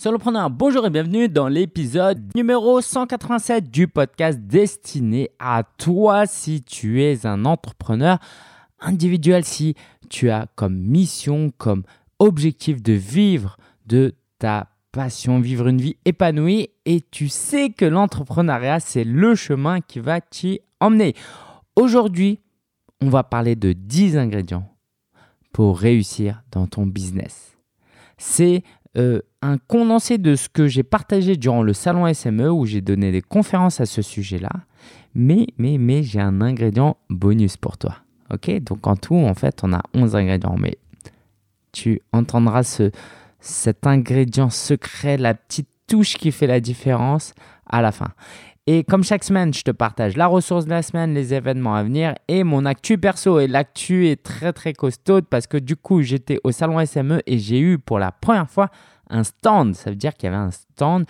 Solopreneur, bonjour et bienvenue dans l'épisode numéro 187 du podcast destiné à toi si tu es un entrepreneur individuel, si tu as comme mission, comme objectif de vivre de ta passion, vivre une vie épanouie et tu sais que l'entrepreneuriat, c'est le chemin qui va t'y emmener. Aujourd'hui, on va parler de 10 ingrédients pour réussir dans ton business. C'est euh, un condensé de ce que j'ai partagé durant le salon SME où j'ai donné des conférences à ce sujet-là. Mais, mais, mais j'ai un ingrédient bonus pour toi. Ok? Donc en tout, en fait, on a 11 ingrédients. Mais tu entendras ce, cet ingrédient secret, la petite touche qui fait la différence à la fin. Et comme chaque semaine, je te partage la ressource de la semaine, les événements à venir et mon actu perso. Et l'actu est très très costaud parce que du coup, j'étais au salon SME et j'ai eu pour la première fois un stand. Ça veut dire qu'il y avait un stand.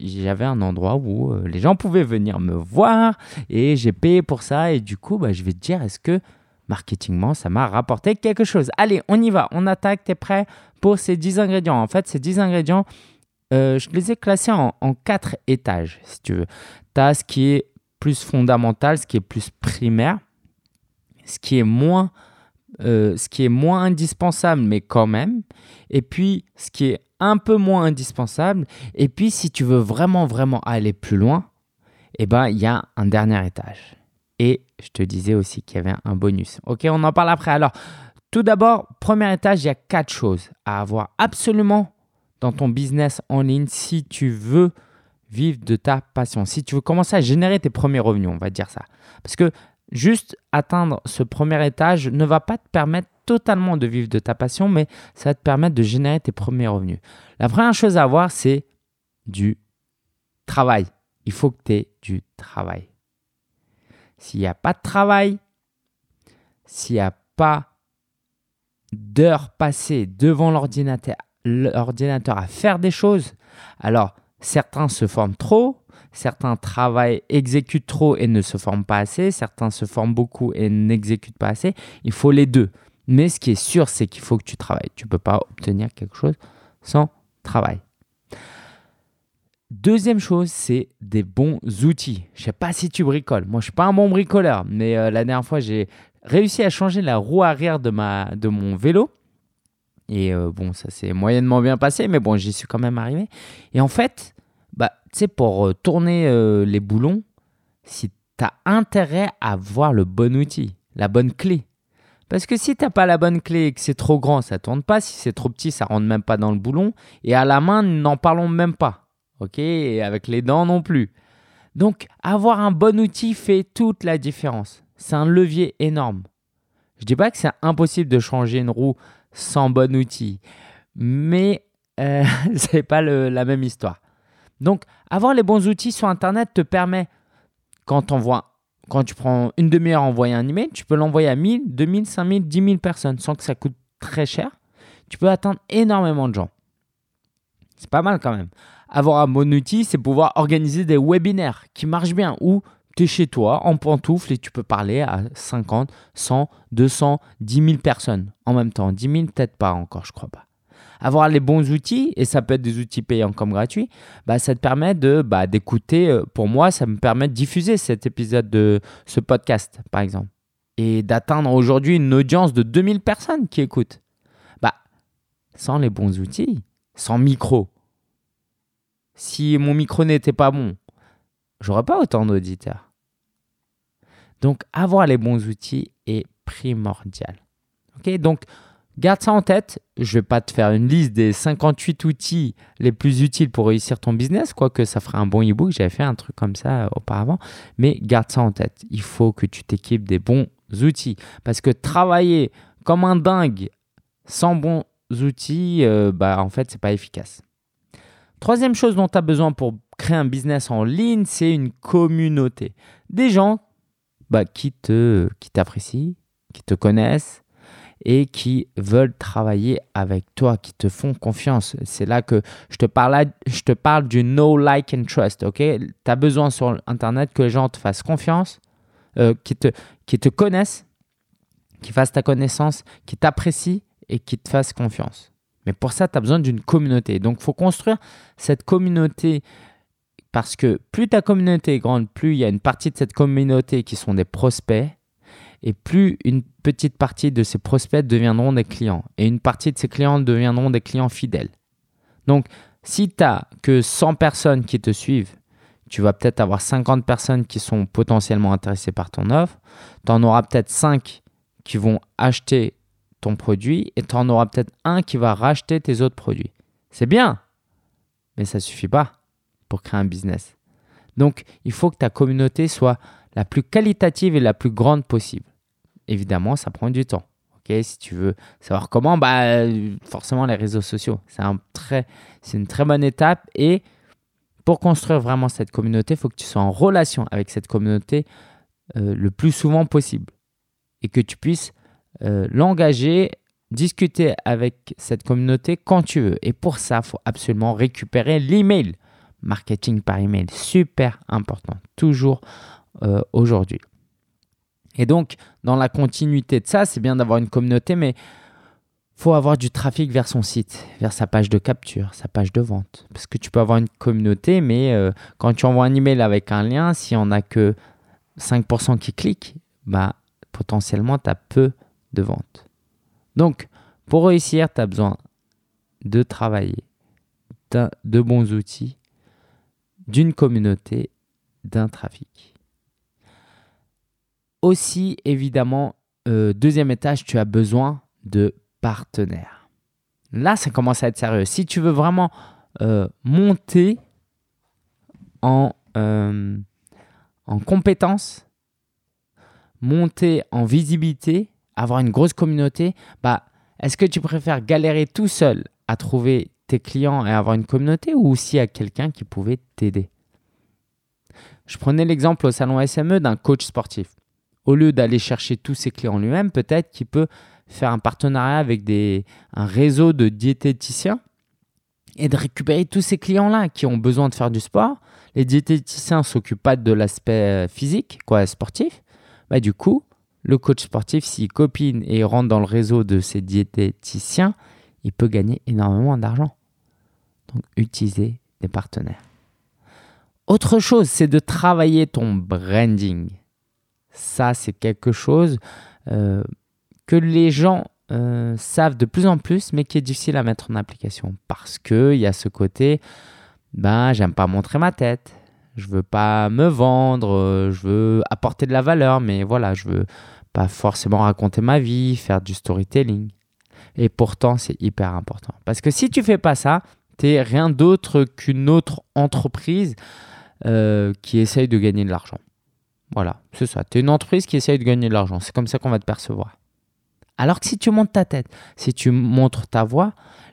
J'avais un endroit où euh, les gens pouvaient venir me voir et j'ai payé pour ça. Et du coup, bah, je vais te dire, est-ce que marketingement, ça m'a rapporté quelque chose? Allez, on y va. On attaque. Tu es prêt pour ces 10 ingrédients? En fait, ces 10 ingrédients, euh, je les ai classés en, en quatre étages, si tu veux tu as ce qui est plus fondamental, ce qui est plus primaire, ce qui est moins, euh, ce qui est moins indispensable, mais quand même. Et puis, ce qui est un peu moins indispensable. Et puis, si tu veux vraiment, vraiment aller plus loin, eh ben, il y a un dernier étage. Et je te disais aussi qu'il y avait un bonus. Ok, on en parle après. Alors, tout d'abord, premier étage, il y a quatre choses à avoir absolument dans ton business en ligne si tu veux vivre de ta passion. Si tu veux commencer à générer tes premiers revenus, on va dire ça. Parce que juste atteindre ce premier étage ne va pas te permettre totalement de vivre de ta passion, mais ça va te permettre de générer tes premiers revenus. La première chose à avoir, c'est du travail. Il faut que tu aies du travail. S'il n'y a pas de travail, s'il n'y a pas d'heures passées devant l'ordinateur, l'ordinateur à faire des choses, alors Certains se forment trop, certains travaillent, exécutent trop et ne se forment pas assez, certains se forment beaucoup et n'exécutent pas assez. Il faut les deux. Mais ce qui est sûr, c'est qu'il faut que tu travailles. Tu ne peux pas obtenir quelque chose sans travail. Deuxième chose, c'est des bons outils. Je ne sais pas si tu bricoles. Moi, je ne suis pas un bon bricoleur, mais euh, la dernière fois, j'ai réussi à changer la roue arrière de, ma, de mon vélo. Et euh, bon, ça s'est moyennement bien passé, mais bon, j'y suis quand même arrivé. Et en fait, bah, tu sais, pour euh, tourner euh, les boulons, si tu as intérêt à voir le bon outil, la bonne clé. Parce que si tu n'as pas la bonne clé et que c'est trop grand, ça tourne pas. Si c'est trop petit, ça rentre même pas dans le boulon. Et à la main, n'en parlons même pas. OK? Et avec les dents non plus. Donc, avoir un bon outil fait toute la différence. C'est un levier énorme. Je dis pas que c'est impossible de changer une roue sans bon outil. Mais euh, ce n'est pas la même histoire. Donc, avoir les bons outils sur Internet te permet, quand, quand tu prends une demi-heure à envoyer un email, tu peux l'envoyer à 1000, 2000, 5000, 10 000 personnes sans que ça coûte très cher. Tu peux atteindre énormément de gens. C'est pas mal quand même. Avoir un bon outil, c'est pouvoir organiser des webinaires qui marchent bien ou tu es chez toi en pantoufle et tu peux parler à 50, 100, 200, 10 000 personnes en même temps. 10 000, peut-être pas encore, je crois pas. Avoir les bons outils, et ça peut être des outils payants comme gratuits, bah, ça te permet de bah, d'écouter. Euh, pour moi, ça me permet de diffuser cet épisode de ce podcast, par exemple. Et d'atteindre aujourd'hui une audience de 2000 personnes qui écoutent. Bah, sans les bons outils, sans micro. Si mon micro n'était pas bon, j'aurais pas autant d'auditeurs. Donc, avoir les bons outils est primordial. Ok, donc garde ça en tête. Je vais pas te faire une liste des 58 outils les plus utiles pour réussir ton business, quoique ça ferait un bon e-book. J'avais fait un truc comme ça euh, auparavant, mais garde ça en tête. Il faut que tu t'équipes des bons outils parce que travailler comme un dingue sans bons outils, euh, bah en fait, c'est pas efficace. Troisième chose dont tu as besoin pour créer un business en ligne, c'est une communauté. Des gens bah, qui te qui t'apprécient, qui te connaissent et qui veulent travailler avec toi, qui te font confiance. C'est là que je te parle, du no like, and trust. Ok, tu as besoin sur Internet que les gens te fassent confiance, euh, qui, te, qui te connaissent, qui fassent ta connaissance, qui t'apprécient et qui te fassent confiance. Mais pour ça, tu as besoin d'une communauté. Donc, il faut construire cette communauté parce que plus ta communauté est grande, plus il y a une partie de cette communauté qui sont des prospects et plus une petite partie de ces prospects deviendront des clients et une partie de ces clients deviendront des clients fidèles. Donc, si tu n'as que 100 personnes qui te suivent, tu vas peut-être avoir 50 personnes qui sont potentiellement intéressées par ton offre. Tu en auras peut-être 5 qui vont acheter ton produit et tu en auras peut-être un qui va racheter tes autres produits. C'est bien, mais ça ne suffit pas pour créer un business. Donc, il faut que ta communauté soit la plus qualitative et la plus grande possible. Évidemment, ça prend du temps. si tu veux savoir comment, bah, forcément les réseaux sociaux, c'est une très bonne étape. Et pour construire vraiment cette communauté, il faut que tu sois en relation avec cette communauté euh, le plus souvent possible et que tu puisses euh, l'engager, discuter avec cette communauté quand tu veux. Et pour ça, il faut absolument récupérer l'email marketing par email. Super important, toujours euh, aujourd'hui. Et donc, dans la continuité de ça, c'est bien d'avoir une communauté, mais faut avoir du trafic vers son site, vers sa page de capture, sa page de vente. Parce que tu peux avoir une communauté, mais euh, quand tu envoies un email avec un lien, si on n'a que 5% qui cliquent, bah, potentiellement, tu as peu de ventes. Donc, pour réussir, tu as besoin de travailler, de bons outils d'une communauté, d'un trafic. Aussi, évidemment, euh, deuxième étage, tu as besoin de partenaires. Là, ça commence à être sérieux. Si tu veux vraiment euh, monter en, euh, en compétences, monter en visibilité, avoir une grosse communauté, bah, est-ce que tu préfères galérer tout seul à trouver tes clients et avoir une communauté ou aussi à quelqu'un qui pouvait t'aider? Je prenais l'exemple au salon SME d'un coach sportif. Au lieu d'aller chercher tous ses clients lui-même, peut-être qu'il peut faire un partenariat avec des, un réseau de diététiciens et de récupérer tous ces clients-là qui ont besoin de faire du sport. Les diététiciens ne s'occupent pas de l'aspect physique, quoi, sportif. Bah, du coup, le coach sportif, s'il copine et rentre dans le réseau de ces diététiciens, il peut gagner énormément d'argent. Donc, utiliser des partenaires. Autre chose, c'est de travailler ton branding. Ça, c'est quelque chose euh, que les gens euh, savent de plus en plus, mais qui est difficile à mettre en application. Parce qu'il y a ce côté, ben, j'aime pas montrer ma tête. Je veux pas me vendre, euh, je veux apporter de la valeur, mais voilà, je veux pas forcément raconter ma vie, faire du storytelling. Et pourtant, c'est hyper important. Parce que si tu fais pas ça, tu n'es rien d'autre qu'une autre entreprise qui essaye de gagner de l'argent. Voilà, c'est ça. Tu es une entreprise qui essaye de gagner de l'argent. C'est comme ça qu'on va te percevoir. Alors que si tu montes ta tête, si tu montres ta voix,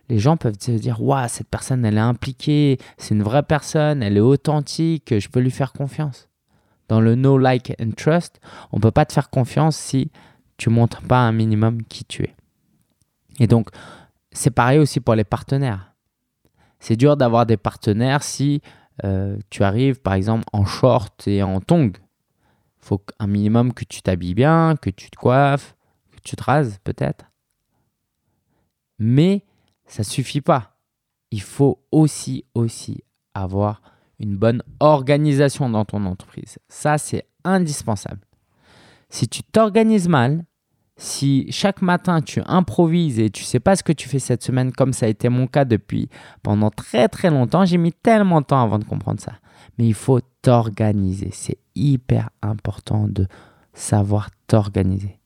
les gens peuvent se dire Waouh, cette personne, elle est impliquée, c'est une vraie personne, elle est authentique, je peux lui faire confiance. Dans le no, like and trust, on ne peut pas te faire confiance si tu montres pas un minimum qui tu es. Et donc, c'est pareil aussi pour les partenaires. C'est dur d'avoir des partenaires si euh, tu arrives par exemple en short et en tongs. Faut un minimum que tu t'habilles bien, que tu te coiffes, que tu te rases peut-être. Mais ça suffit pas. Il faut aussi aussi avoir une bonne organisation dans ton entreprise. Ça c'est indispensable. Si tu t'organises mal, si chaque matin tu improvises et tu sais pas ce que tu fais cette semaine, comme ça a été mon cas depuis pendant très très longtemps, j'ai mis tellement de temps avant de comprendre ça. Mais il faut t'organiser. C'est hyper important de savoir t'organiser.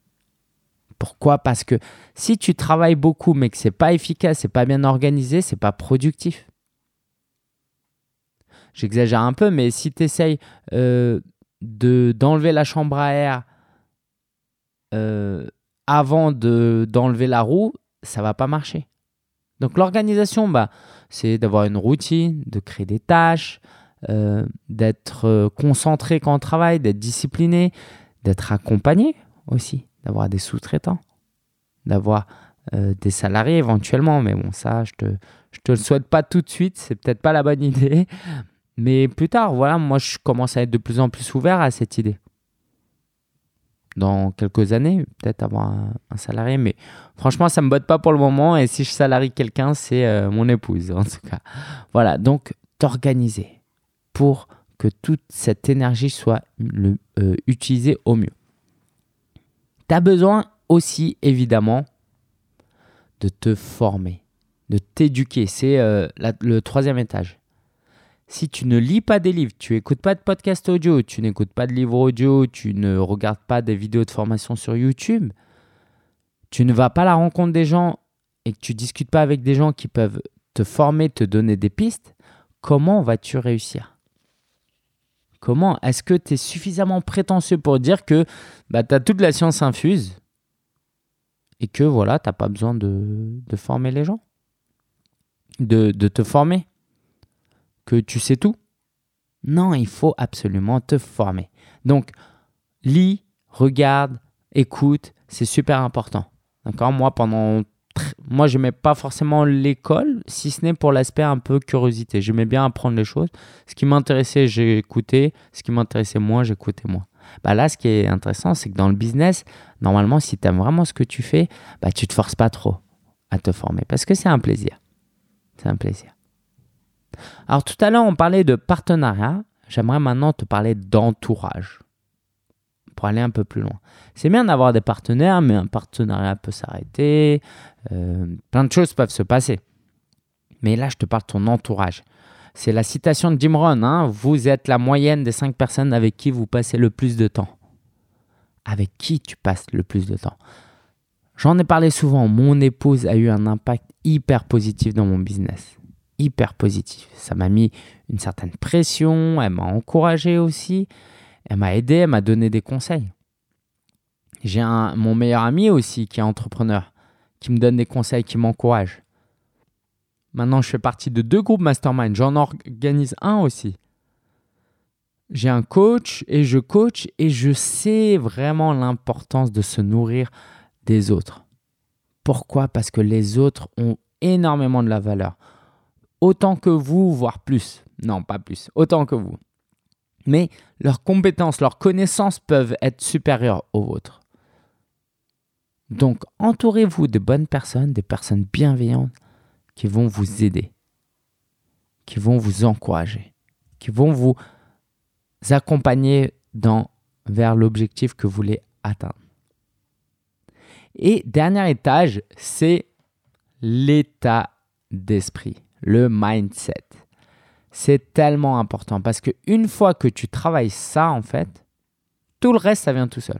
Pourquoi? Parce que si tu travailles beaucoup mais que c'est pas efficace, c'est pas bien organisé, c'est pas productif. J'exagère un peu, mais si tu essayes euh, d'enlever la chambre à air euh, avant d'enlever la roue, ça va pas marcher. Donc l'organisation, bah, c'est d'avoir une routine, de créer des tâches, euh, d'être euh, concentré quand on travaille, d'être discipliné, d'être accompagné aussi, d'avoir des sous-traitants, d'avoir euh, des salariés éventuellement. Mais bon, ça, je te, je te le souhaite pas tout de suite, c'est peut-être pas la bonne idée. Mais plus tard, voilà, moi, je commence à être de plus en plus ouvert à cette idée. dans quelques années, peut-être avoir un, salarié, mais franchement, ça me botte pas pour le moment. Et si je salarie quelqu'un, c'est mon épouse, en tout cas. Voilà, donc t'organiser pour que toute cette énergie soit euh, utilisée au mieux. Tu as besoin aussi, évidemment, de te former, de t'éduquer. C'est euh, le troisième étage. Si tu ne lis pas des livres, tu n'écoutes pas de podcast audio, tu n'écoutes pas de livres audio, tu ne regardes pas des vidéos de formation sur YouTube, tu ne vas pas à la rencontre des gens et que tu discutes pas avec des gens qui peuvent te former, te donner des pistes, comment vas-tu réussir? Comment Est-ce que tu es suffisamment prétentieux pour dire que bah, tu as toute la science infuse et que voilà, tu n'as pas besoin de, former les gens de, de te former que tu sais tout. Non, il faut absolument te former. Donc, lis, regarde, écoute, c'est super important. D'accord? Moi, pendant. Moi, je n'aimais pas forcément l'école, si ce n'est pour l'aspect un peu curiosité. J'aimais bien apprendre les choses. Ce qui m'intéressait, écouté. Ce qui m'intéressait moins, j'écoutais moins. Bah là, ce qui est intéressant, c'est que dans le business, normalement, si tu aimes vraiment ce que tu fais, bah, tu te forces pas trop à te former parce que c'est un plaisir. C'est un plaisir. Alors tout à l'heure, on parlait de partenariat. J'aimerais maintenant te parler d'entourage pour aller un peu plus loin. C'est bien d'avoir des partenaires, mais un partenariat peut s'arrêter. Euh, plein de choses peuvent se passer. Mais là, je te parle de ton entourage. C'est la citation de Jim Rohn. Hein. vous êtes la moyenne des cinq personnes avec qui vous passez le plus de temps. Avec qui tu passes le plus de temps? J'en ai parlé souvent. Mon épouse a eu un impact hyper positif dans mon business hyper positif. Ça m'a mis une certaine pression, elle m'a encouragé aussi, elle m'a aidé, elle m'a donné des conseils. J'ai mon meilleur ami aussi qui est entrepreneur, qui me donne des conseils, qui m'encourage. Maintenant, je fais partie de deux groupes mastermind. J'en organise un aussi. J'ai un coach et je coach et je sais vraiment l'importance de se nourrir des autres. Pourquoi? Parce que les autres ont énormément de la valeur autant que vous, voire plus. Non, pas plus, autant que vous. Mais leurs compétences, leurs connaissances peuvent être supérieures aux vôtres. Donc, entourez-vous de bonnes personnes, des personnes bienveillantes qui vont vous aider, qui vont vous encourager, qui vont vous accompagner vers l'objectif que vous voulez atteindre. Et dernier étage, c'est l'état d'esprit le mindset. C'est tellement important parce qu'une fois que tu travailles ça, en fait, tout le reste, ça vient tout seul.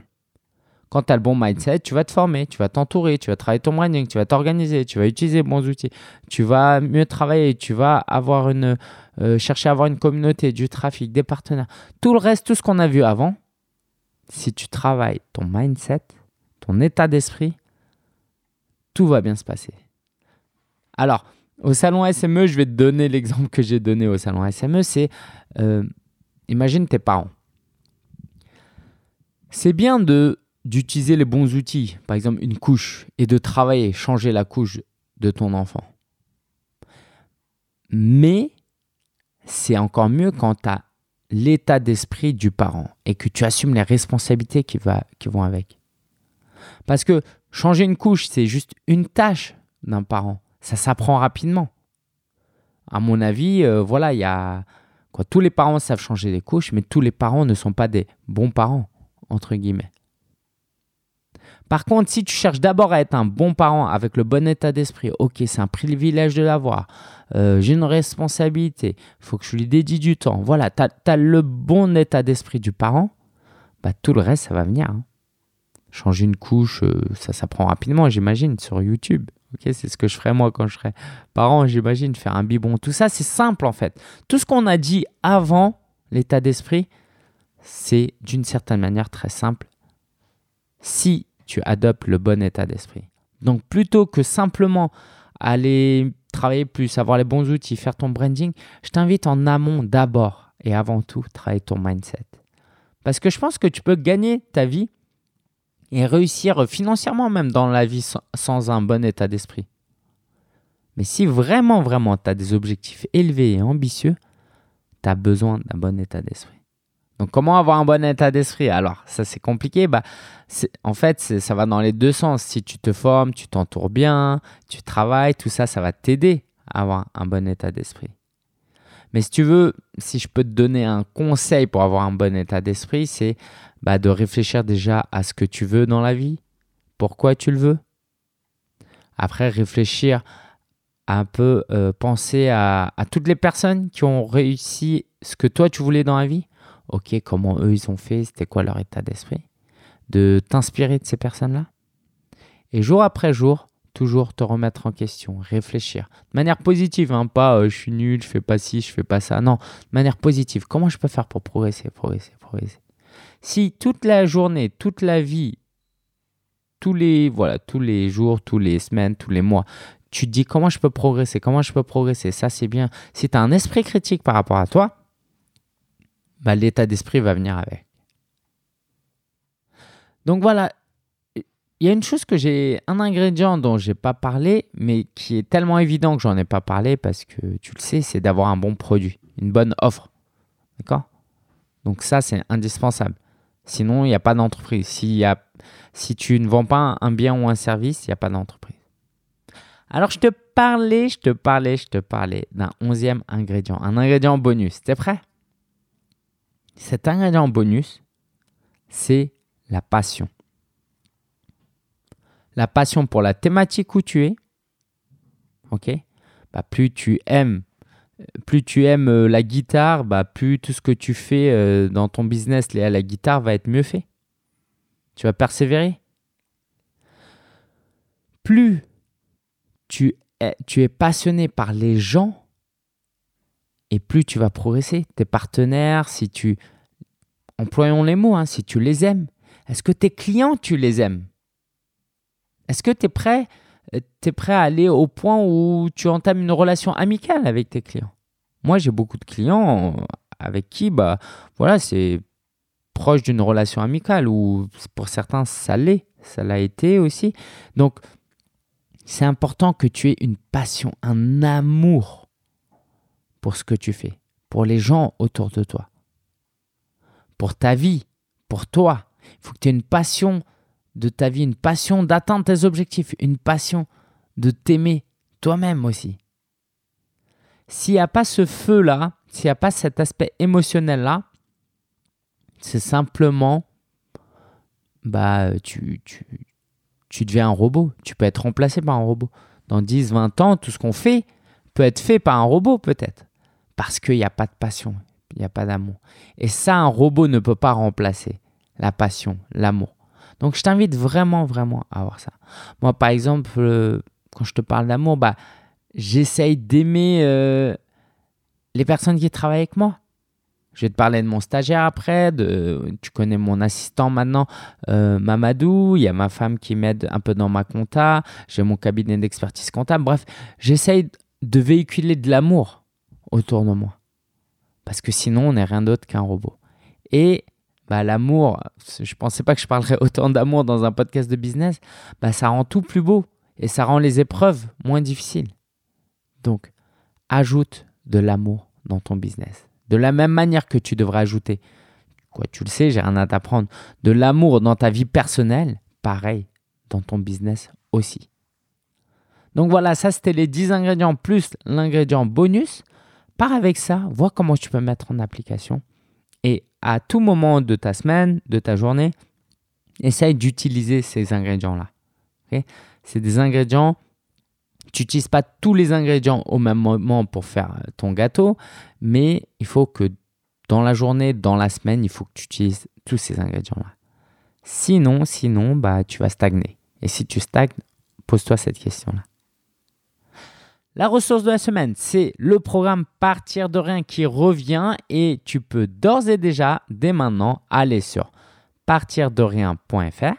Quand tu as le bon mindset, tu vas te former, tu vas t'entourer, tu vas travailler ton branding, tu vas t'organiser, tu vas utiliser les bons outils, tu vas mieux travailler, tu vas une, euh, chercher à avoir une communauté, du trafic, des partenaires. Tout le reste, tout ce qu'on a vu avant, si tu travailles ton mindset, ton état d'esprit, tout va bien se passer. Alors, au salon SME, je vais te donner l'exemple que j'ai donné au salon SME, c'est euh, imagine tes parents. C'est bien de d'utiliser les bons outils, par exemple une couche, et de travailler, changer la couche de ton enfant. Mais c'est encore mieux quand tu as l'état d'esprit du parent et que tu assumes les responsabilités qui, va, qui vont avec. Parce que changer une couche, c'est juste une tâche d'un parent ça s'apprend rapidement. À mon avis, euh, voilà, il y a quoi, tous les parents savent changer les couches, mais tous les parents ne sont pas des bons parents entre guillemets. Par contre, si tu cherches d'abord à être un bon parent avec le bon état d'esprit, ok, c'est un privilège de l'avoir, euh, j'ai une responsabilité, il faut que je lui dédie du temps, voilà, tu as, le bon état d'esprit du parent, bah, tout le reste, ça va venir. Hein. Changer une couche, euh, ça s'apprend rapidement, j'imagine, sur YouTube c'est ce que je ferais moi quand je serais parent, j'imagine, faire un biberon. Tout ça, c'est simple en fait. Tout ce qu'on a dit avant l'état d'esprit, c'est d'une certaine manière très simple si tu adoptes le bon état d'esprit. Donc plutôt que simplement aller travailler plus, avoir les bons outils, faire ton branding, je t'invite en amont d'abord et avant tout travailler ton mindset. Parce que je pense que tu peux gagner ta vie et réussir financièrement même dans la vie sans, un bon état d'esprit. Mais si vraiment, vraiment, tu as des objectifs élevés et ambitieux, tu as besoin d'un bon état d'esprit. Donc comment avoir un bon état d'esprit? Alors ça c'est compliqué. Bah, en fait ça va dans les deux sens. Si tu te formes, tu t'entoures bien, tu travailles, tout ça, ça va t'aider à avoir un bon état d'esprit. Mais si tu veux, si je peux te donner un conseil pour avoir un bon état d'esprit, c'est bah, de réfléchir déjà à ce que tu veux dans la vie, pourquoi tu le veux. Après, réfléchir un peu, euh, penser à, à toutes les personnes qui ont réussi ce que toi tu voulais dans la vie ok, comment eux ils ont fait, c'était quoi leur état d'esprit, de t'inspirer de ces personnes-là. Et jour après jour, toujours te remettre en question, réfléchir. De manière positive, hein, pas euh, je suis nul, je fais pas ci, je fais pas ça. Non, de manière positive. Comment je peux faire pour progresser, progresser, progresser? Si toute la journée, toute la vie, tous les, voilà, tous les jours, tous les semaines, tous les mois, tu te dis comment je peux progresser, comment je peux progresser, ça c'est bien. Si tu as un esprit critique par rapport à toi, bah, l'état d'esprit va venir avec. Donc voilà, il y a une chose que j'ai, un ingrédient dont j'ai pas parlé, mais qui est tellement évident que j'en ai pas parlé parce que tu le sais, c'est d'avoir un bon produit, une bonne offre. D'accord? Donc ça, c'est indispensable. Sinon, il n'y a pas d'entreprise. Si, si tu ne vends pas un bien ou un service, il n'y a pas d'entreprise. Alors, je te parlais, je te parlais, je te parlais d'un onzième ingrédient, un ingrédient bonus. T'es prêt? Cet ingrédient bonus, c'est la passion. La passion pour la thématique où tu es. Ok bah, Plus tu aimes plus tu aimes euh, la guitare, bah, plus tout ce que tu fais euh, dans ton business lié à la guitare va être mieux fait. Tu vas persévérer. Plus tu es, tu es passionné par les gens, et plus tu vas progresser. Tes partenaires, si tu... Employons les mots, hein, si tu les aimes. Est-ce que tes clients, tu les aimes? Est-ce que tu es prêt, euh, es prêt à aller au point où tu entames une relation amicale avec tes clients? Moi, j'ai beaucoup de clients avec qui, bah, voilà, c'est proche d'une relation amicale ou pour certains, ça l'est. Ça l'a été aussi. Donc, c'est important que tu aies une passion, un amour pour ce que tu fais, pour les gens autour de toi, pour ta vie, pour toi. Il faut que tu aies une passion de ta vie, une passion d'atteindre tes objectifs, une passion de t'aimer toi-même aussi. S'il n'y a pas ce feu-là, s'il n'y a pas cet aspect émotionnel-là, c'est simplement, bah, tu, tu, tu deviens un robot. Tu peux être remplacé par un robot. Dans 10, 20 ans, tout ce qu'on fait peut être fait par un robot peut-être parce qu'il n'y a pas de passion, il n'y a pas d'amour. Et ça, un robot ne peut pas remplacer la passion, l'amour. Donc je t'invite vraiment, vraiment à avoir ça. Moi, par exemple, euh, quand je te parle d'amour, bah, j'essaye d'aimer euh, les personnes qui travaillent avec moi. Je vais te parler de mon stagiaire après, de, tu connais mon assistant maintenant, euh, Mamadou, il y a ma femme qui m'aide un peu dans ma compta, j'ai mon cabinet d'expertise comptable, bref, j'essaye de véhiculer de l'amour autour de moi. Parce que sinon, on n'est rien d'autre qu'un robot. Et bah, l'amour, je pensais pas que je parlerais autant d'amour dans un podcast de business, bah, ça rend tout plus beau et ça rend les épreuves moins difficiles. Donc, ajoute de l'amour dans ton business. De la même manière que tu devrais ajouter, quoi, tu le sais, j'ai rien à t'apprendre, de l'amour dans ta vie personnelle, pareil, dans ton business aussi. Donc voilà, ça c'était les 10 ingrédients plus l'ingrédient bonus. Pars avec ça, vois comment tu peux mettre en application. À tout moment de ta semaine, de ta journée, essaye d'utiliser ces ingrédients-là. c'est des ingrédients, tu n'utilises pas tous les ingrédients au même moment pour faire ton gâteau, mais il faut que dans la journée, dans la semaine, il faut que tu utilises tous ces ingrédients-là. Sinon, sinon, bah, tu vas stagner. Et si tu stagnes, pose-toi cette question-là. La ressource de la semaine, c'est le programme Partir de rien qui revient et tu peux d'ores et déjà, dès maintenant, aller sur partirderien.fr,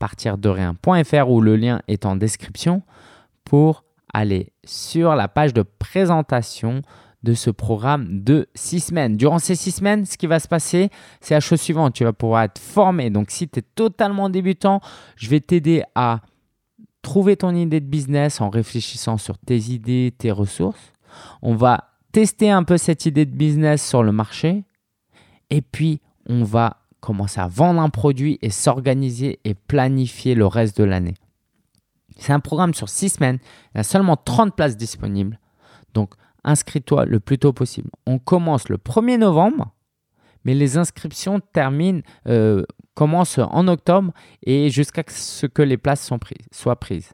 partirderien.fr où le lien est en description pour aller sur la page de présentation de ce programme de six semaines. Durant ces six semaines, ce qui va se passer, c'est la chose suivante. Tu vas pouvoir être formé. Donc, si tu es totalement débutant, je vais t'aider à trouver ton idée de business en réfléchissant sur tes idées, tes ressources. On va tester un peu cette idée de business sur le marché Et puis, on va commencer à vendre un produit et s'organiser et planifier le reste de l'année. C'est un programme sur six semaines. Il y a seulement 30 places disponibles. Donc, inscris-toi le plus tôt possible. On commence le 1er novembre, mais les inscriptions terminent, euh, commencent en octobre et jusqu'à ce que les places soient prises.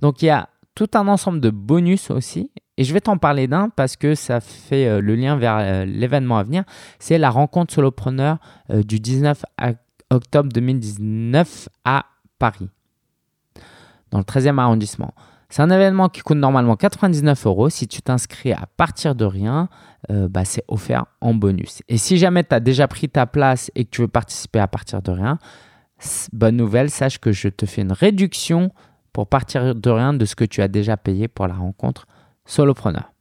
Donc, il y a tout un ensemble de bonus aussi. Et je vais t'en parler d'un parce que ça fait euh, le lien vers euh, l'événement à venir. C'est la rencontre solopreneur du 19 octobre 2019 à Paris dans le 13e arrondissement. C'est un événement qui coûte normalement 99 euros. Si tu t'inscris à partir de rien, euh, bah, c'est offert en bonus. Et si jamais tu as déjà pris ta place et que tu veux participer à partir de rien, bonne nouvelle, sache que je te fais une réduction pour partir de rien de ce que tu as déjà payé pour la rencontre solopreneur.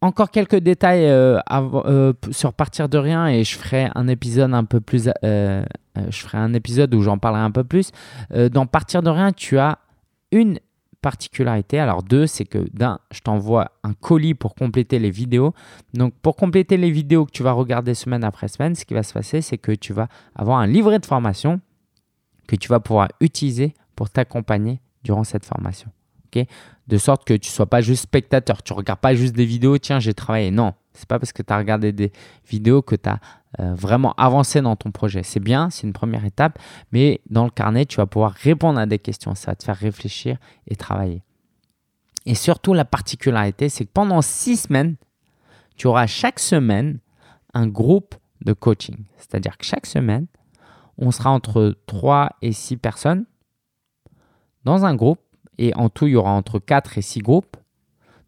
Encore quelques détails euh, euh, sur partir de rien et je ferai un épisode un peu plus je ferai un épisode où j'en parlerai un peu plus. Dans Partir de rien, tu as une particularité. Alors deux, c'est que d'un, je t'envoie un colis pour compléter les vidéos. Donc pour compléter les vidéos que tu vas regarder semaine après semaine, ce qui va se passer, c'est que tu vas avoir un livret de formation que tu vas pouvoir utiliser pour t'accompagner durant cette formation. de sorte que tu ne sois pas juste spectateur. Tu ne regardes pas juste des vidéos, tiens, j'ai travaillé. Non, c'est pas parce que tu as regardé des vidéos que tu as euh, vraiment avancé dans ton projet. C'est bien, c'est une première étape, mais dans le carnet, tu vas pouvoir répondre à des questions. Ça va te faire réfléchir et travailler. Et surtout, la particularité, c'est que pendant six semaines, tu auras chaque semaine un groupe de coaching. C'est-à-dire que chaque semaine, on sera entre 3 et 6 personnes dans un groupe. Et en tout, il y aura entre 4 et 6 groupes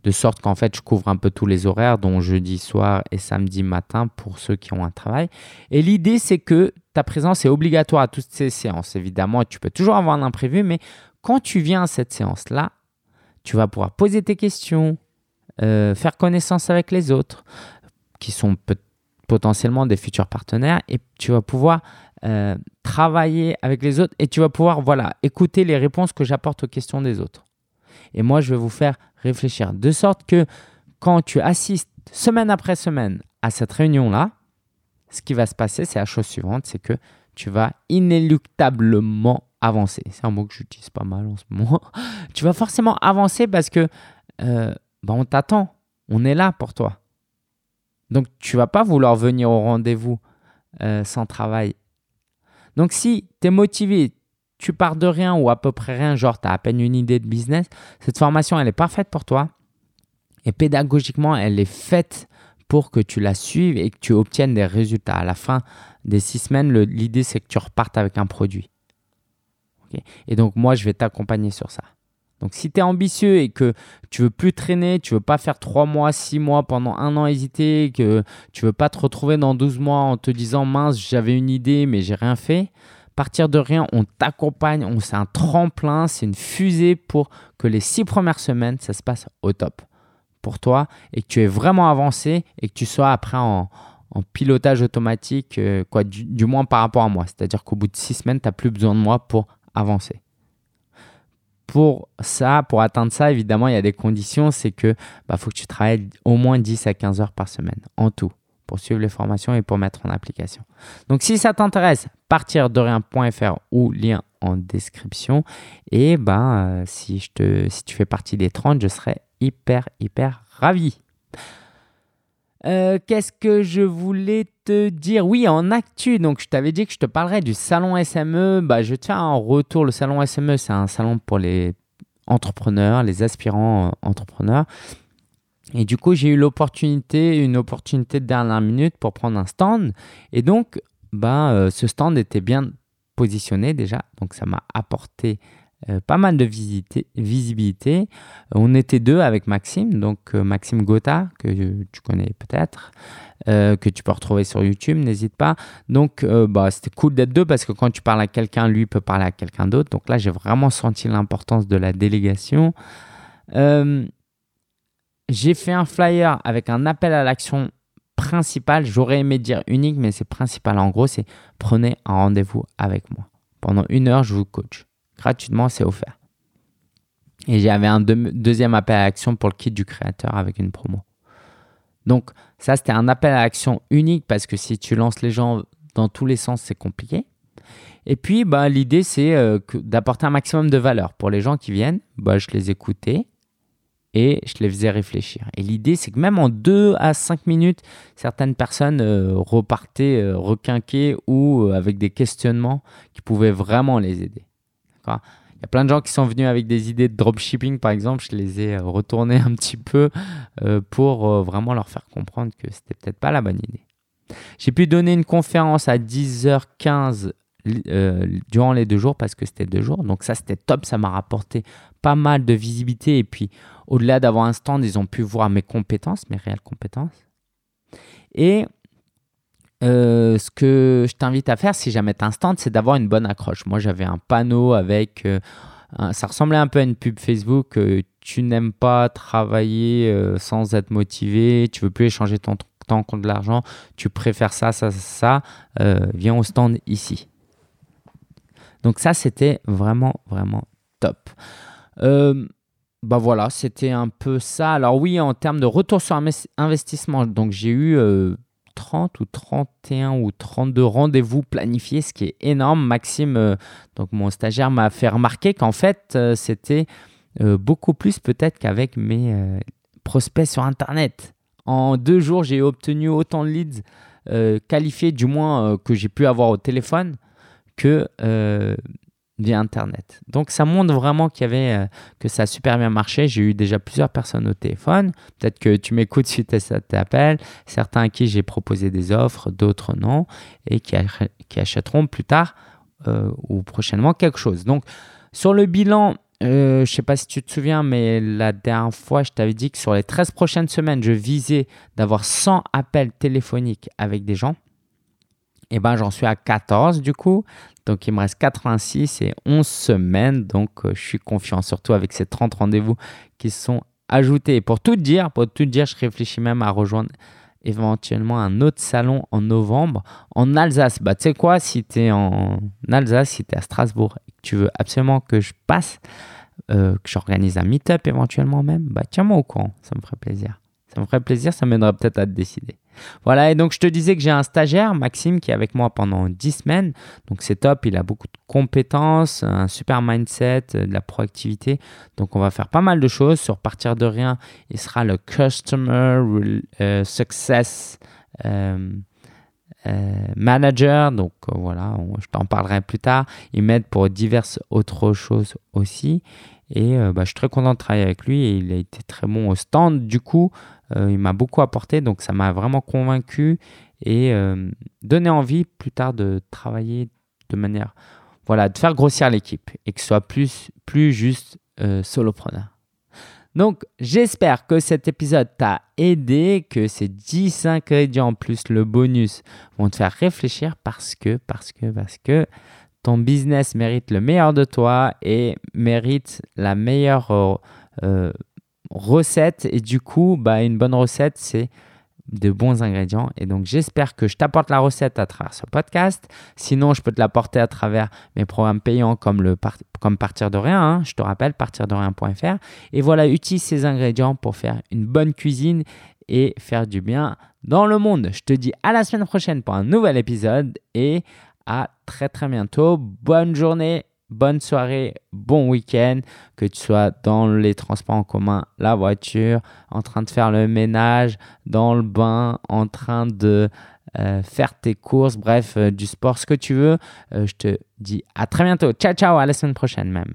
de sorte qu'en fait, je couvre un peu tous les horaires, dont jeudi soir et samedi matin pour ceux qui ont un travail. Et l'idée, c'est que ta présence est obligatoire à toutes ces séances. Évidemment, tu peux toujours avoir un imprévu, mais quand tu viens à cette séance-là, tu vas pouvoir poser tes questions, euh, faire connaissance avec les autres, qui sont potentiellement des futurs partenaires, et tu vas pouvoir euh, travailler avec les autres, et tu vas pouvoir voilà, écouter les réponses que j'apporte aux questions des autres. Et moi, je vais vous faire réfléchir. De sorte que quand tu assistes semaine après semaine à cette réunion-là, ce qui va se passer, c'est la chose suivante, c'est que tu vas inéluctablement avancer. C'est un mot que j'utilise pas mal en ce moment. tu vas forcément avancer parce que euh, bah, on t'attend, on est là pour toi. Donc tu vas pas vouloir venir au rendez-vous euh, sans travail. Donc si tu es motivé, tu pars de rien ou à peu près rien, genre tu as à peine une idée de business, cette formation, elle est parfaite pour toi. Et pédagogiquement, elle est faite pour que tu la suives et que tu obtiennes des résultats. À la fin des six semaines, l'idée, c'est que tu repartes avec un produit. et donc, moi, je vais t'accompagner sur ça. Donc, si tu es ambitieux et que tu veux plus traîner, tu veux pas faire trois mois, six mois pendant un an hésiter, que tu veux pas te retrouver dans 12 mois en te disant mince, j'avais une idée, mais j'ai rien fait, partir de rien, on t'accompagne, on c'est un tremplin, c'est une fusée pour que les six premières semaines, ça se passe au top pour toi et que tu aies vraiment avancé et que tu sois après en, pilotage automatique, euh, quoi, du, moins par rapport à moi. C'est-à-dire qu'au bout de six semaines, tu n'as plus besoin de moi pour avancer. Pour ça, pour atteindre ça, évidemment, il y a des conditions. C'est que bah, faut que tu travailles au moins 10 à 15 heures par semaine en tout pour suivre les formations et pour mettre en application. Donc si ça t'intéresse, partir de rien.fr ou lien en description. Et ben, euh, si, je te, si tu fais partie des 30, je serais hyper, hyper ravi. Euh, qu'est-ce que je voulais te dire? Oui, en actu, donc je t'avais dit que je te parlerais du salon SME. Bah, je te faire un retour. Le salon SME, c'est un salon pour les entrepreneurs, les aspirants euh, entrepreneurs. Et du coup, j'ai eu l'opportunité, une opportunité de dernière minute pour prendre un stand. Et donc, ben, euh, ce stand était bien positionné déjà. Donc, ça m'a apporté euh, pas mal de visibilité. On était deux avec Maxime, donc euh, Maxime Gotha, que tu connais peut-être, que tu peux retrouver sur YouTube, n'hésite pas. Donc, bah, c'était cool d'être deux parce que quand tu parles à quelqu'un, lui peut parler à quelqu'un d'autre. Donc là, j'ai vraiment senti l'importance de la délégation. J'ai fait un flyer avec un appel à l'action principal. J'aurais aimé dire unique, mais c'est principal. En gros, c'est prenez un rendez-vous avec moi. Pendant une heure, je vous coach. Gratuitement, c'est offert. Et j'avais un deuxième appel à l'action pour le kit du créateur avec une promo. Donc ça, c'était un appel à action unique parce que si tu lances les gens dans tous les sens, c'est compliqué. Et puis, bah, l'idée, c'est euh, d'apporter un maximum de valeur. Pour les gens qui viennent, bah, je les écoutais et je les faisais réfléchir. Et l'idée, c'est que même en 2 à 5 minutes, certaines personnes euh, repartaient euh, requinquées ou avec des questionnements qui pouvaient vraiment les aider. Il y a plein de gens qui sont venus avec des idées de dropshipping, par exemple. Je les ai retournés un petit peu pour vraiment leur faire comprendre que c'était peut-être pas la bonne idée. J'ai pu donner une conférence à 10h15 euh, durant les deux jours parce que c'était deux jours. Donc ça, c'était top. Ça m'a rapporté pas mal de visibilité. Et puis, au-delà d'avoir un stand, ils ont pu voir mes compétences, mes réelles compétences. Et euh, ce que je t'invite à faire si jamais tu un stand, c'est d'avoir une bonne accroche. Moi, j'avais un panneau avec... Euh, ça ressemblait un peu à une pub Facebook. tu n'aimes pas travailler sans être motivé. Tu veux plus échanger ton temps contre de l'argent. Tu préfères ça, ça, ça. viens au stand ici. Donc ça, c'était vraiment, vraiment top. Euh, bah voilà, c'était un peu ça. Alors oui, en termes de retour sur investissement, donc j'ai eu 30 euh, ou 31 ou 32 rendez-vous planifiés, ce qui est énorme. Maxime, euh, donc mon stagiaire, m'a fait remarquer qu'en fait, c'était beaucoup plus peut-être qu'avec mes prospects sur Internet. En deux jours, j'ai obtenu autant de leads qualifiés, du moins que j'ai pu avoir au téléphone euh, via Internet. Donc ça montre vraiment qu'il y avait, euh, que ça a super bien marché. J'ai eu déjà plusieurs personnes au téléphone. Peut-être que tu m'écoutes suite à cet appel. Certains à qui j'ai proposé des offres, d'autres non, et qui, achèteront plus tard euh, ou prochainement quelque chose. Donc sur le bilan, je sais pas si tu te souviens, mais la dernière fois, je t'avais dit que sur les 13 prochaines semaines, je visais d'avoir 100 appels téléphoniques avec des gens eh ben, j'en suis à 14 du coup. Donc il me reste 86 et 11 semaines. Donc euh, je suis confiant, surtout avec ces 30 rendez-vous qui sont ajoutés. Pour tout dire, pour tout dire, je réfléchis même à rejoindre éventuellement un autre salon en novembre en Alsace. Bah, tu sais quoi, si tu es en Alsace, si tu es à Strasbourg et que tu veux absolument que je passe, euh, que j'organise un meet-up éventuellement même, bah, tiens-moi au courant, ça me ferait plaisir. Ça me ferait plaisir, ça m'aiderait peut-être à te décider. Voilà, et donc je te disais que j'ai un stagiaire, Maxime, qui est avec moi pendant 10 semaines. Donc c'est top, il a beaucoup de compétences, un super mindset, euh, de la proactivité. Donc on va faire pas mal de choses. Sur partir de rien, il sera le Customer euh, Success euh, Manager. Donc voilà, je t'en parlerai plus tard. Il m'aide pour diverses autres choses aussi. Et bah, je suis très content de travailler avec lui et il a été très bon au stand. Du coup, euh, il m'a beaucoup apporté, donc ça m'a vraiment convaincu et euh, donné envie plus tard de travailler de manière, voilà, de faire grossir l'équipe et que ce soit plus, plus juste euh, solopreneur. Donc, j'espère que cet épisode t'a aidé, que ces 10 ingrédients plus le bonus vont te faire réfléchir parce que, parce que, parce que ton business mérite le meilleur de toi et mérite la meilleure recette. Et du coup, bah, une bonne recette, c'est de bons ingrédients. Et donc, j'espère que je t'apporte la recette à travers ce podcast. Sinon, je peux te l'apporter à travers mes programmes payants comme, le comme Partir de rien. Hein. Je te rappelle, partir-de-rien.fr. Et voilà, utilise ces ingrédients pour faire une bonne cuisine et faire du bien dans le monde. Je te dis à la semaine prochaine pour un nouvel épisode et à très très bientôt. Bonne journée bonne soirée, bon week-end, que tu sois dans les transports en commun, la voiture, en train de faire le ménage, dans le bain, en train de euh, faire tes courses, bref, euh, du sport, ce que tu veux. Euh, je te dis à très bientôt. Ciao, ciao, à la semaine prochaine même.